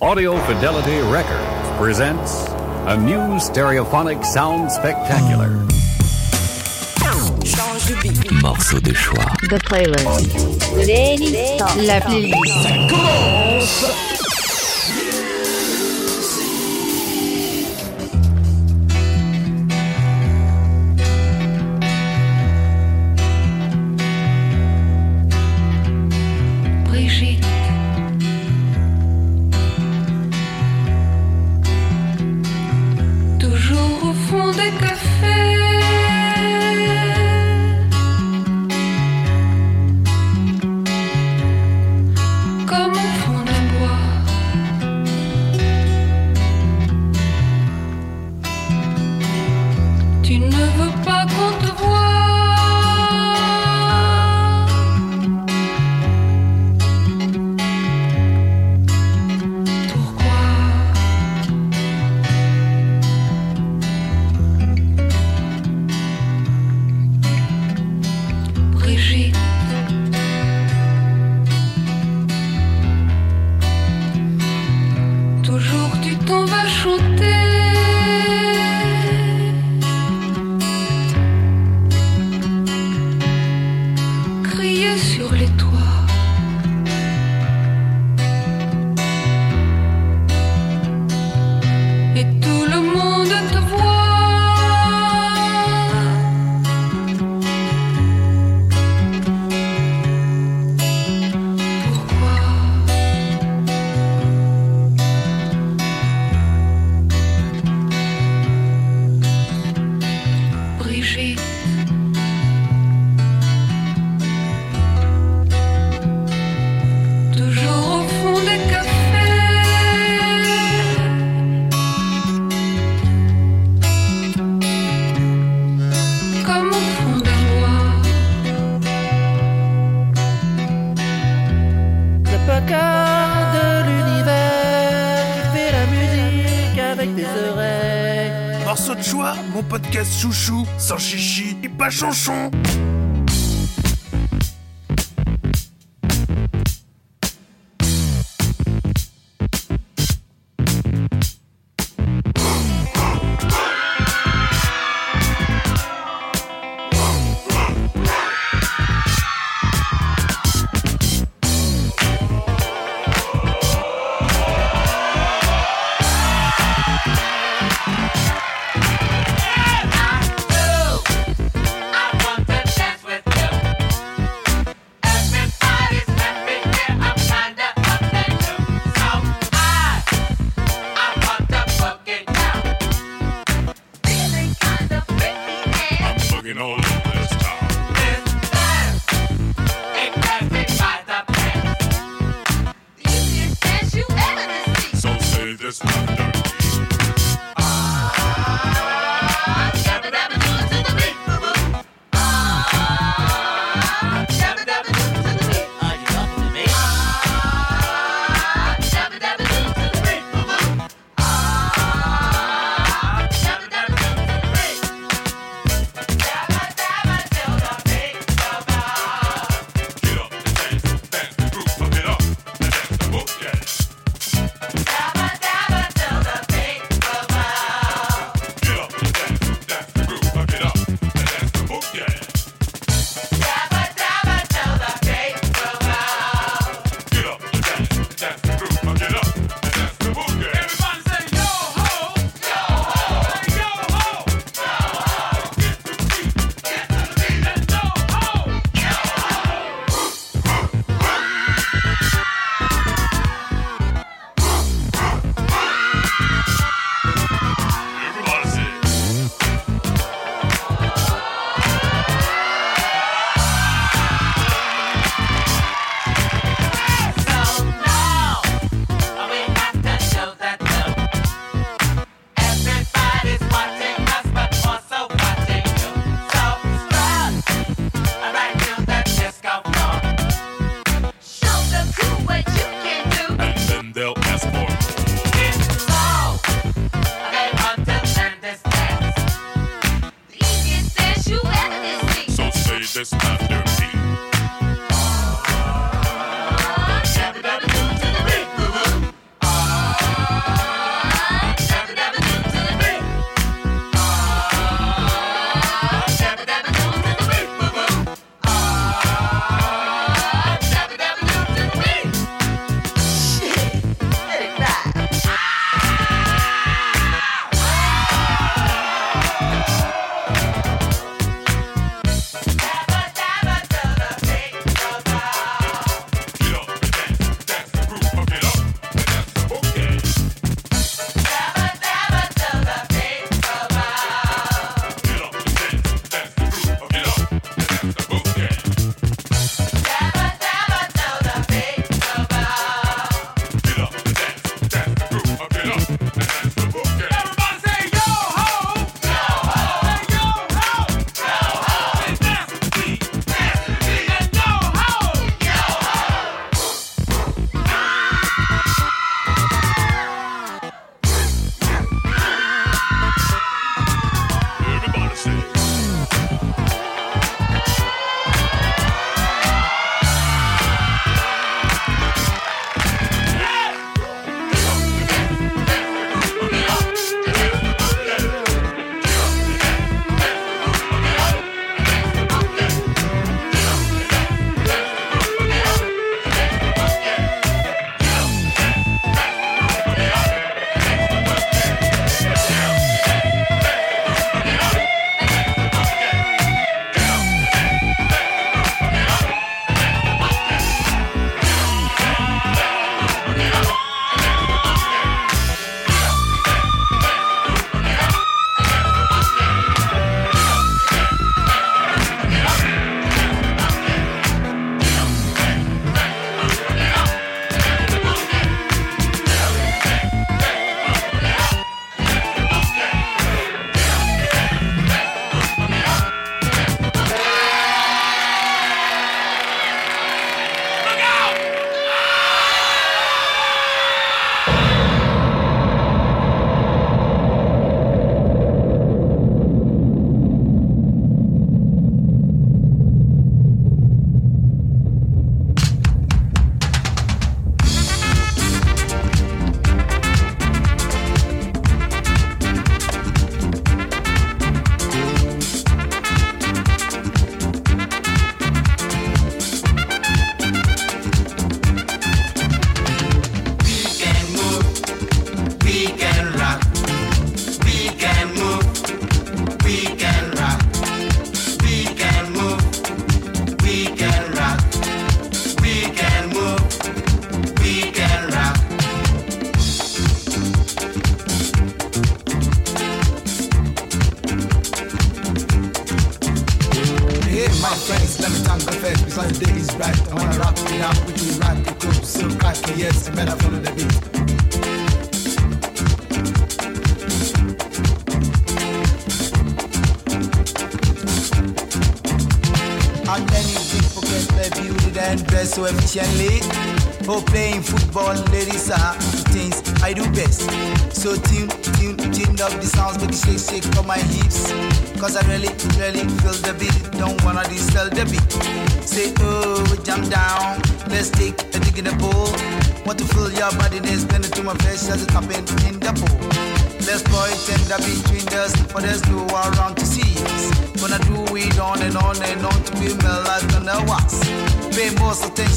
Audio Fidelity Records presents a new stereophonic sound spectacular. Morceau de choix. The playlist. La playlist. Ça commence podcast chouchou, sans chichi et pas chanchon.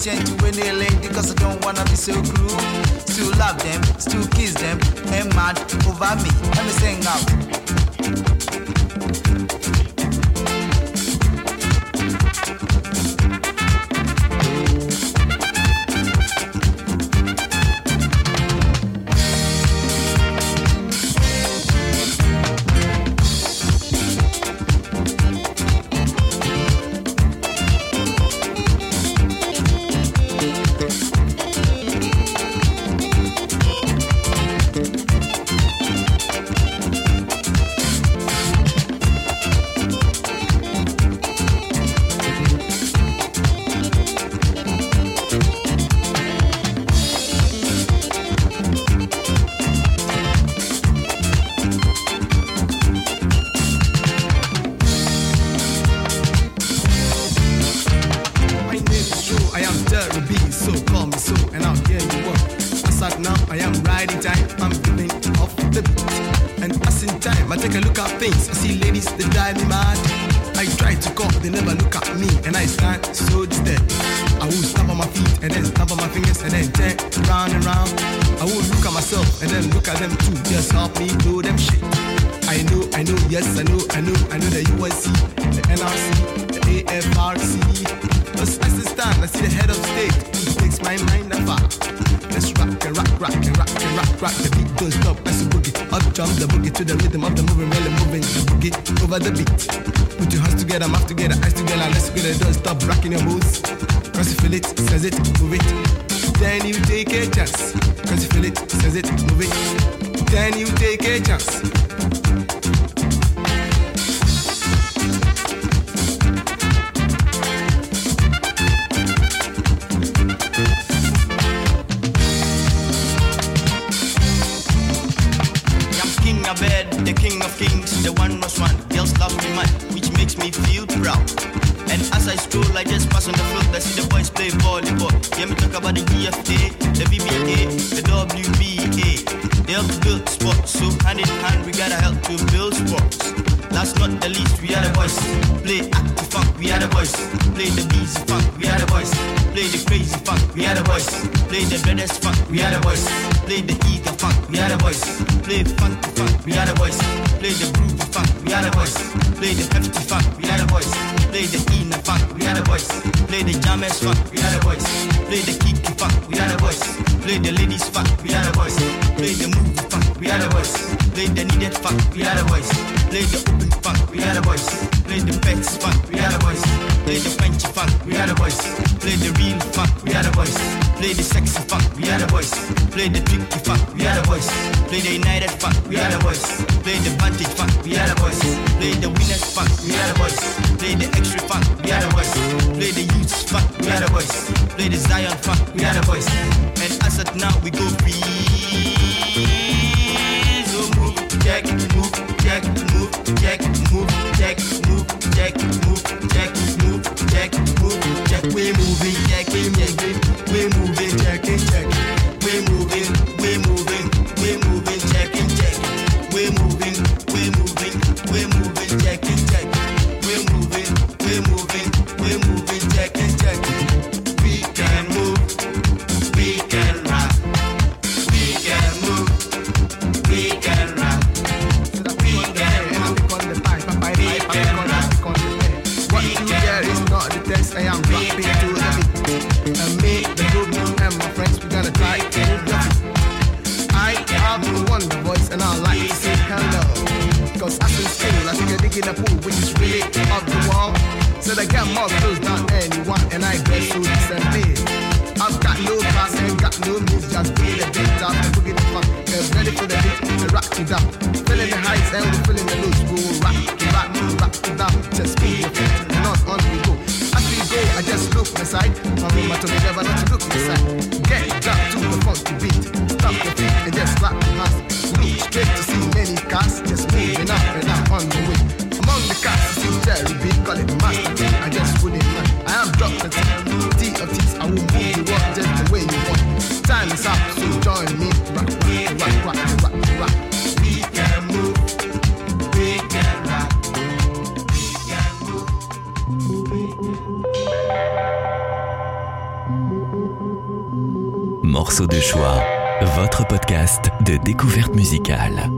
patient when they late because I don't wanna be so cruel. MS fuck, we are the boys. Play the kick fuck, we are the boys. Play the ladies fuck, we are the boys. Play the move fuck, we are the boys. Play the needed fuck, we are the boys play the open funk, we are a voice. Play the pets funk, we are a voice. Play the French funk, we are a voice. Play the real funk, we are a voice. Play the sexy funk, we are a voice. Play the tricky funk, we are a voice. Play the united funk, we are a voice. Play the vantage funk, we are a voice. Play the winners funk, we are the boys. Play the extra funk, we are a voice. Play the youth funk, we are a voice. Play the Zion funk, we are a voice. And as of now we go free. So move, check, move, check, move. Check move, check move, check move, check move, check move, check. We moving, check we moving, we moving. up. Feeling the heights and we're feeling the loose. We will rock, rock, rock, rock, just move your feet, not on we go. As we go, I just look my side. Mama told me never not to look inside. De découverte musicale.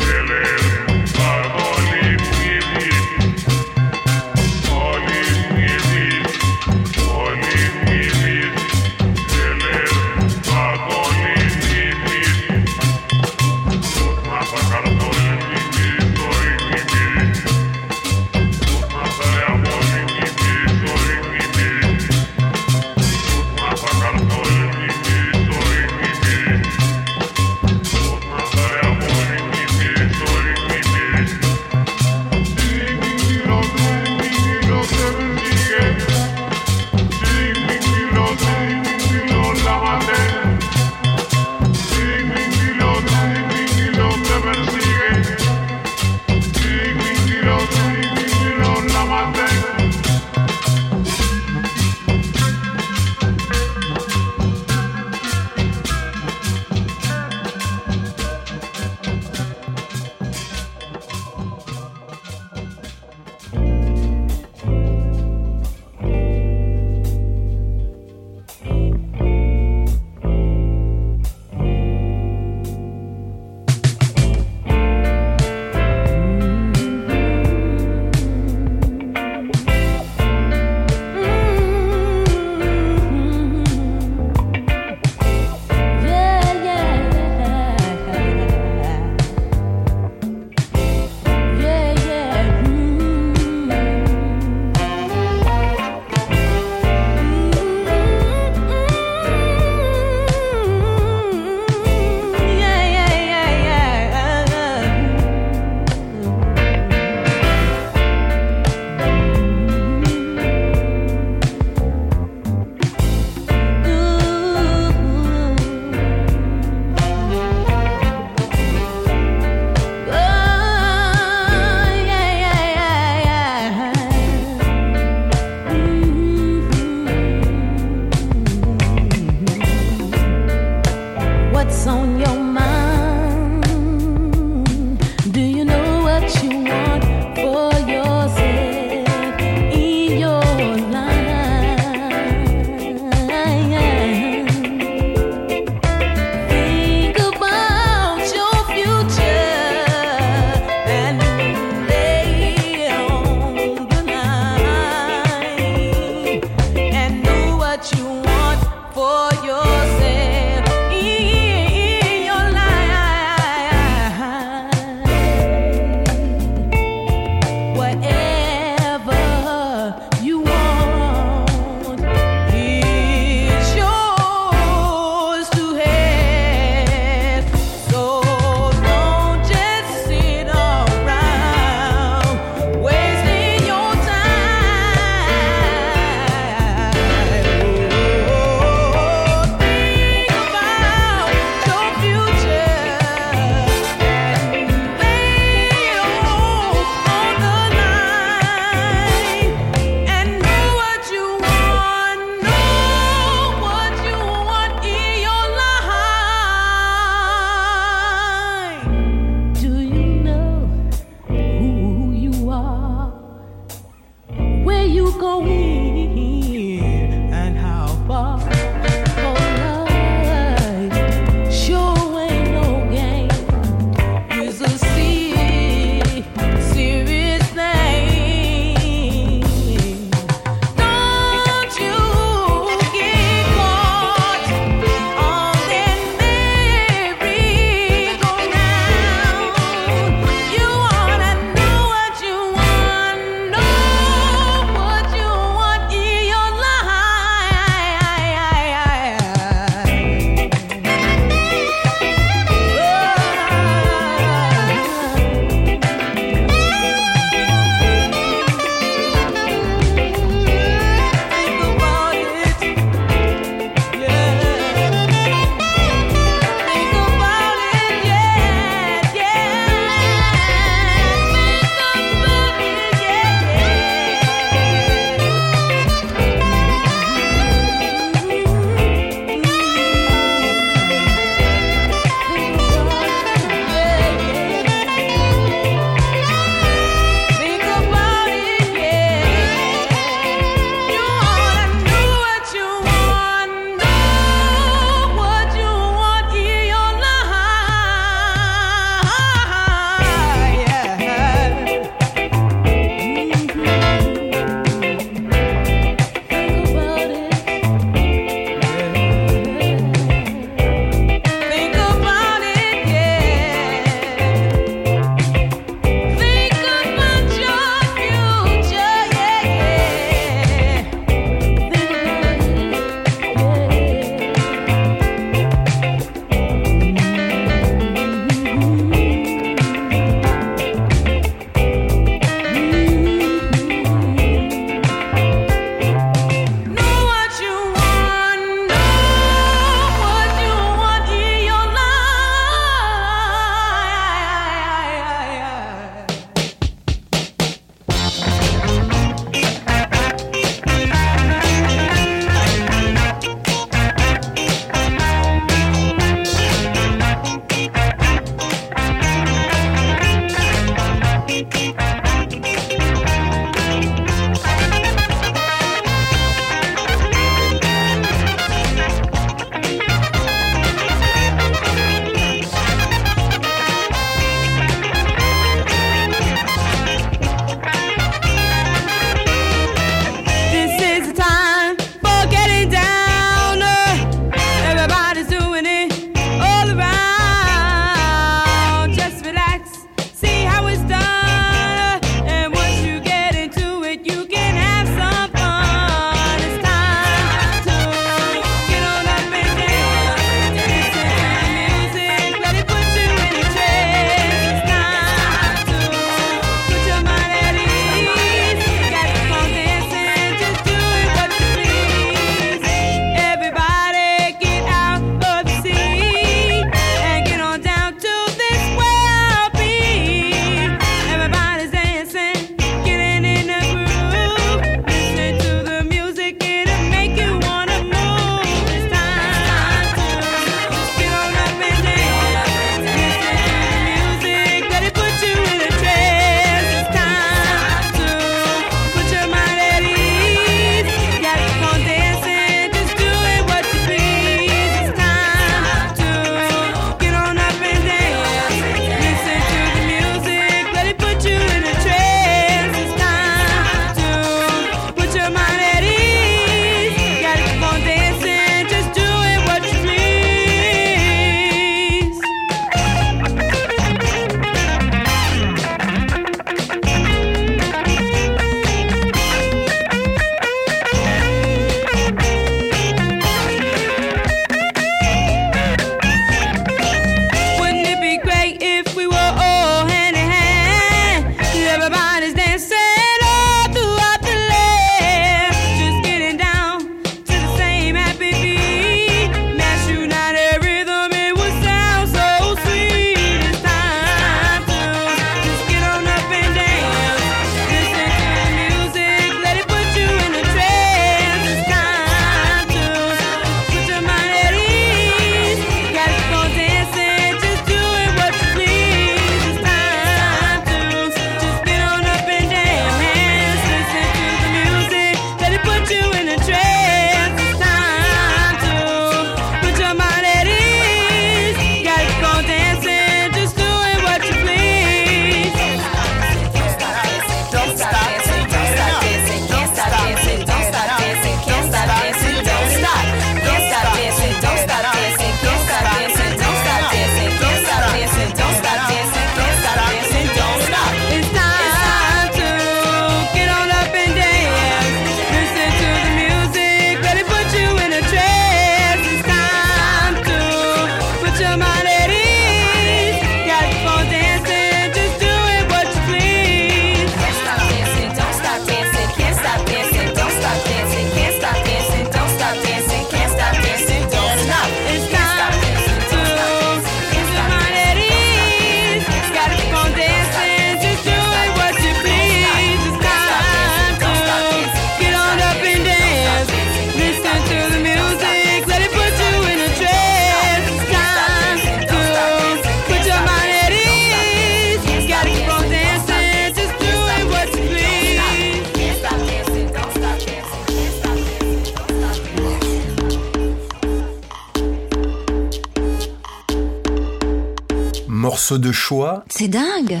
Morceau de choix. C'est dingue.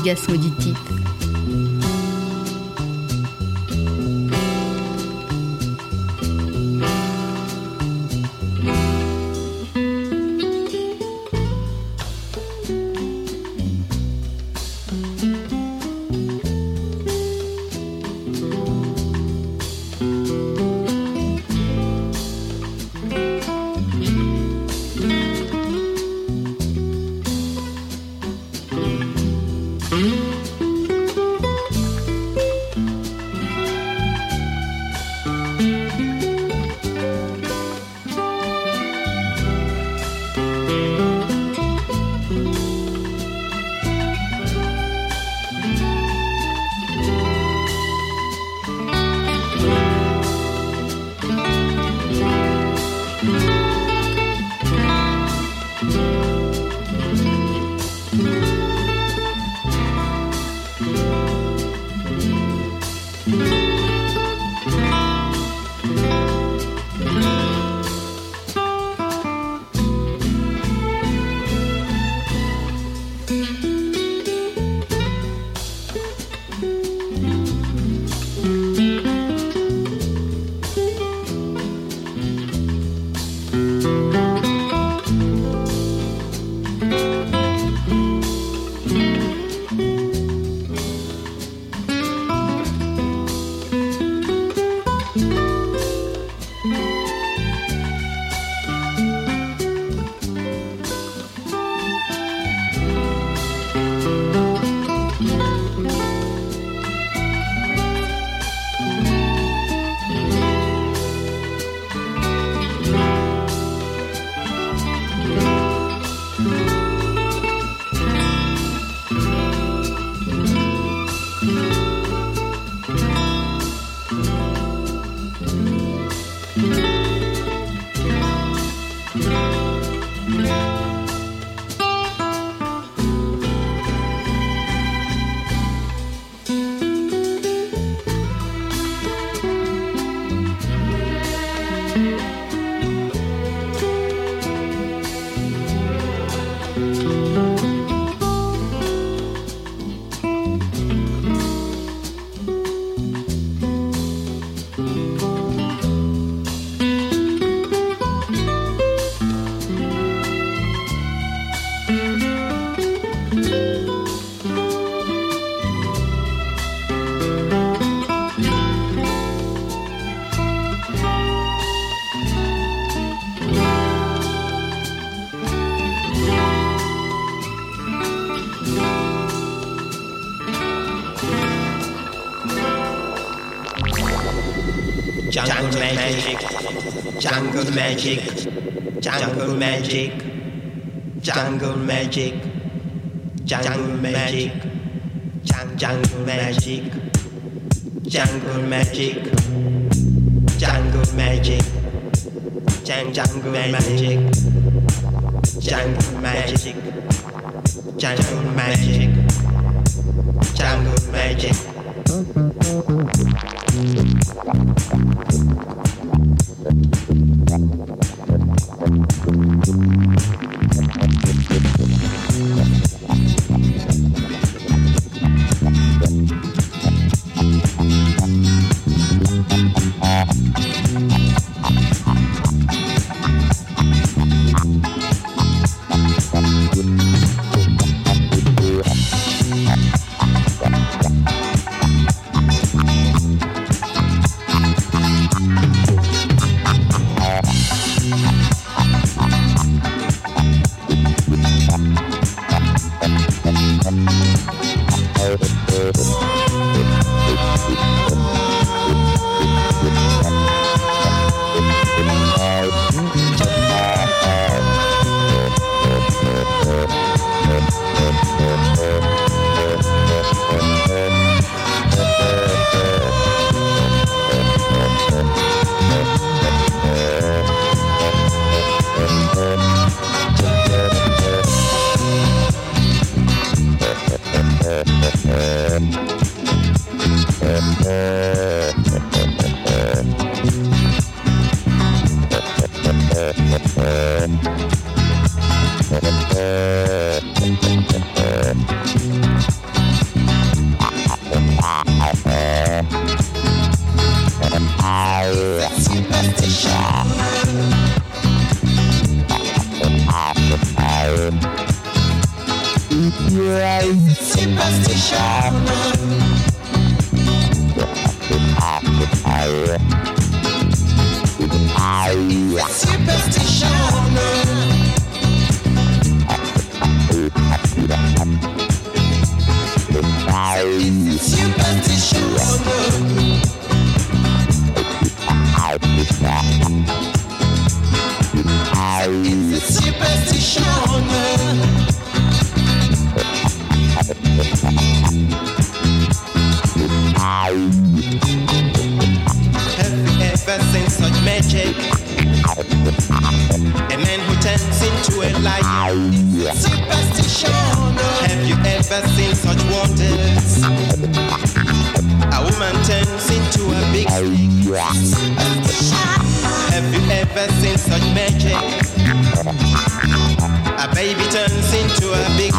orgasme. Magic, jungle magic, jungle magic, jungle magic, jungle magic, jungle magic, jungle magic, jungle magic, jungle magic, jungle magic, jungle magic, jungle magic. Thank you. A man who turns into a lion. Ever seen such wonders? A woman turns into a big snake. Have you ever seen such magic? A baby turns into a big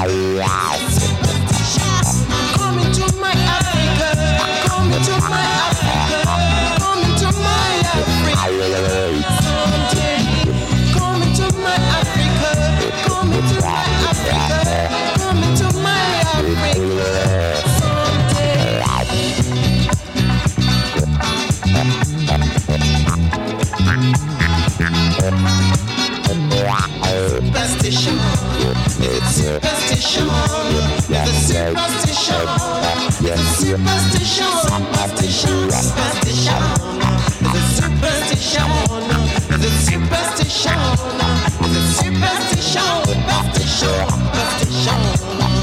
superstition. It's a superstition. It's a superstition. Superstition. Superstition. It's a superstition. It's a superstition. It's a superstition. Superstition. No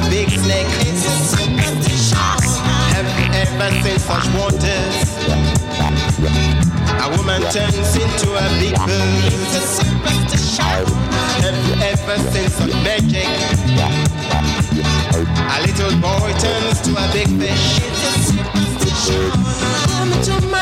a big snake. is a superstition. Ever since such waters? A woman turns into a big bird. A superstition. Ever since such magic? A little boy turns to a big fish. It's a superstition. Come to my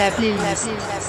la playlist.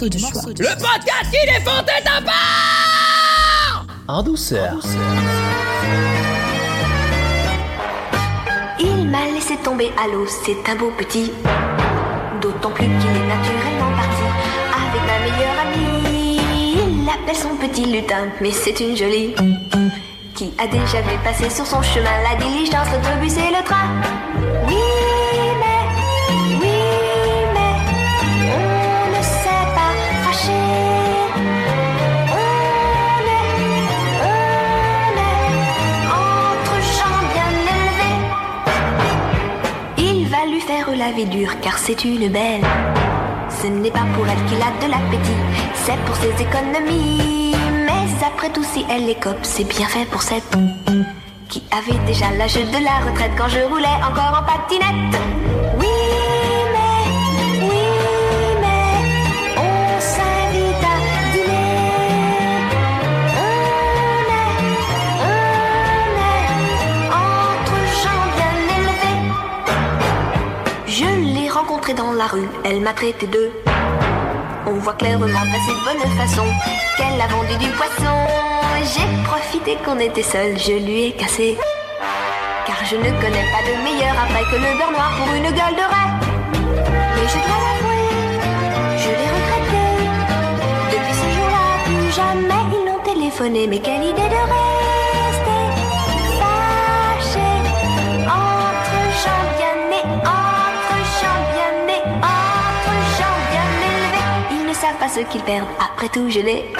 Morceau de choix. Le podcast qui défend tes part En douceur. Il m'a laissé tomber à l'eau, c'est un beau petit. D'autant plus qu'il est naturellement parti avec ma meilleure amie. Il l'appelle son petit lutin, mais c'est une jolie. Qui a déjà vu passer sur son chemin la diligence, l'autobus et le train. La vie dure car c'est une belle. Ce n'est pas pour elle qu'il a de l'appétit, c'est pour ses économies. Mais après tout, si elle écope, c'est bien fait pour cette qui avait déjà l'âge de la retraite quand je roulais encore en patinette. Dans la rue, elle m'a traité de. On voit clairement de bonne façon qu'elle a vendu du poisson. J'ai profité qu'on était seuls, je lui ai cassé. Car je ne connais pas de meilleur après que le beurre noir pour une gueule de rat. Mais je dois l'avouer, je l'ai regretté. Depuis ce jour-là, plus jamais ils n'ont téléphoné. Mais quelle idée de rester pas ce qu'ils perdent. Après tout, je l'ai.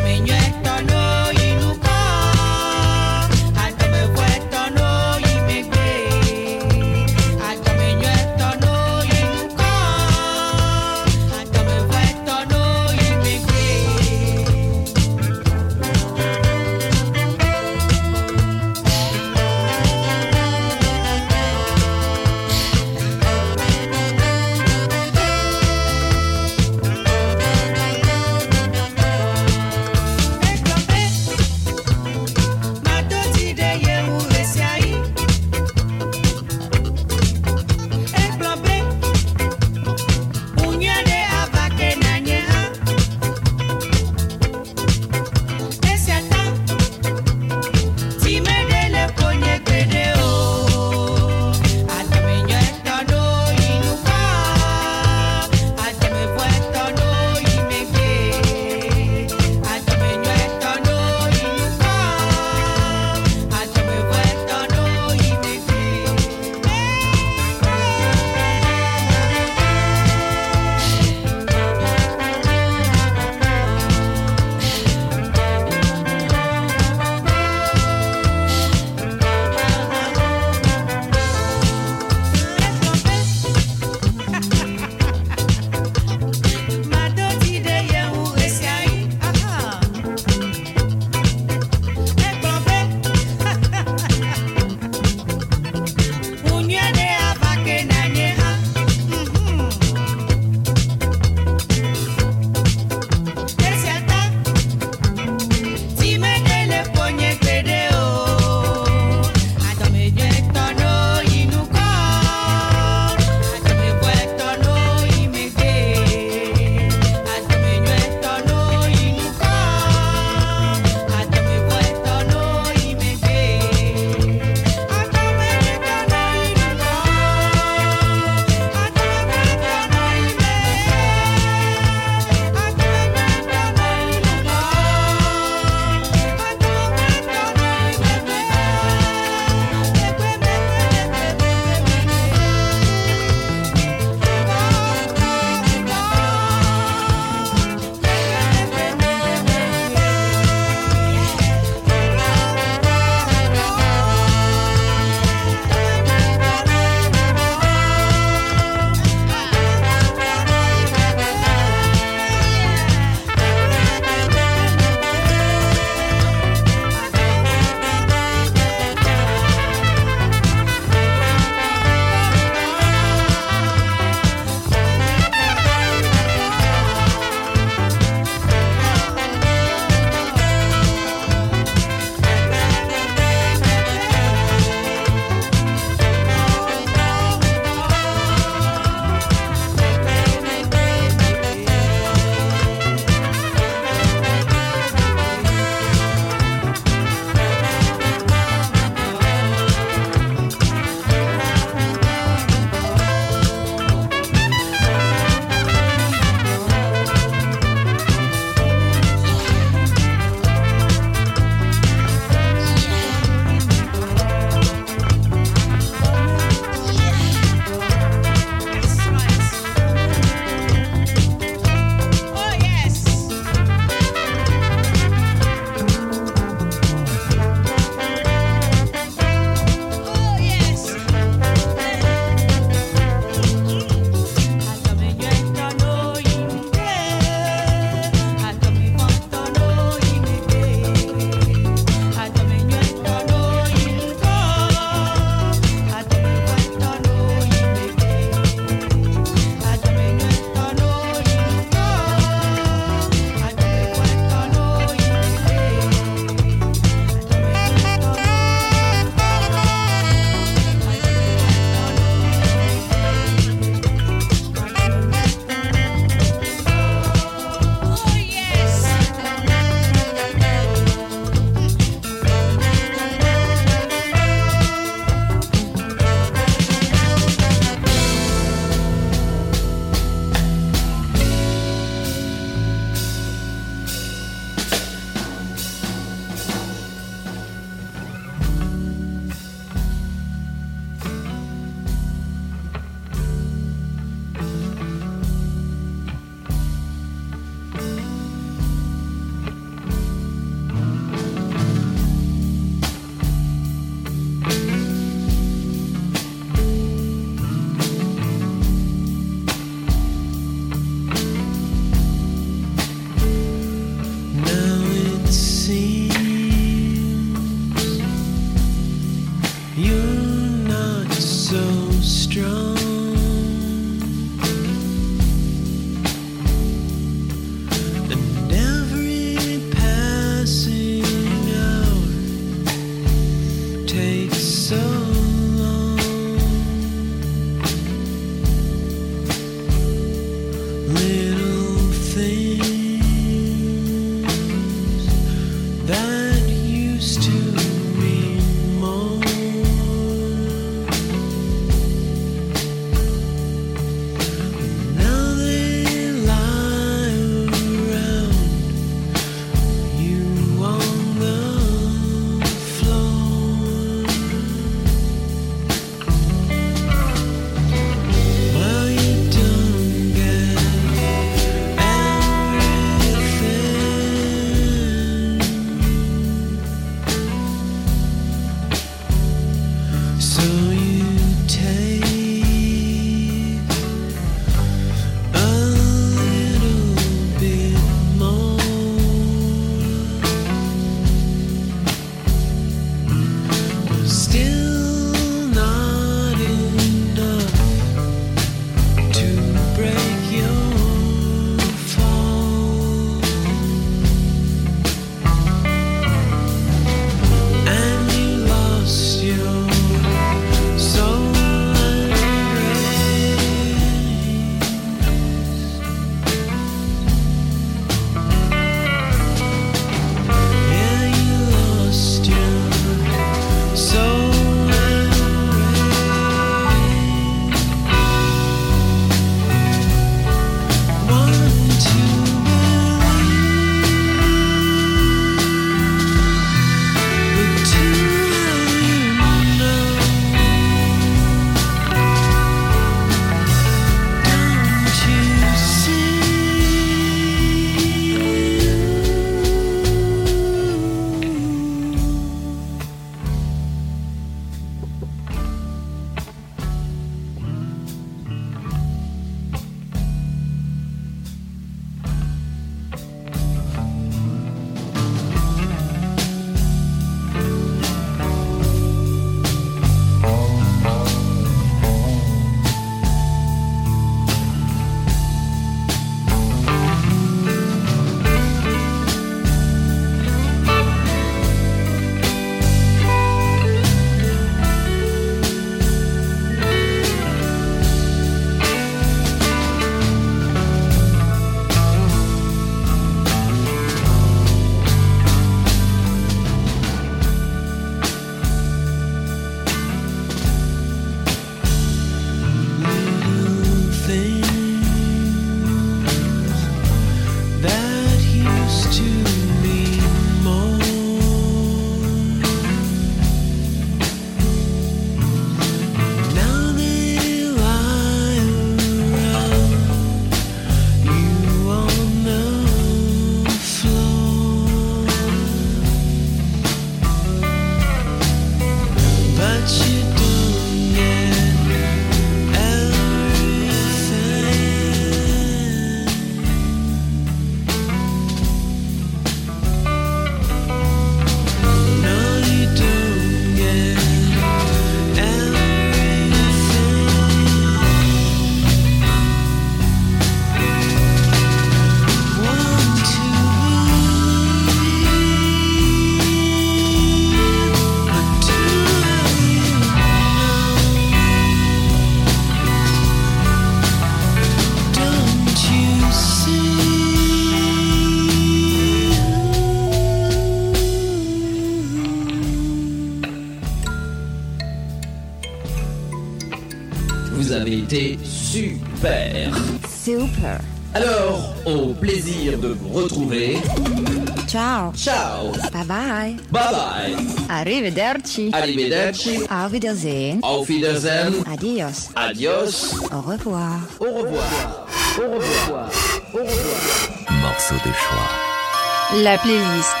Arrivederci. Arrivederci. Arrivederci. Auf Wiedersehen. Adios. Adios. Au revoir. Au revoir. Au revoir. Au revoir. Morceau de choix. La playlist.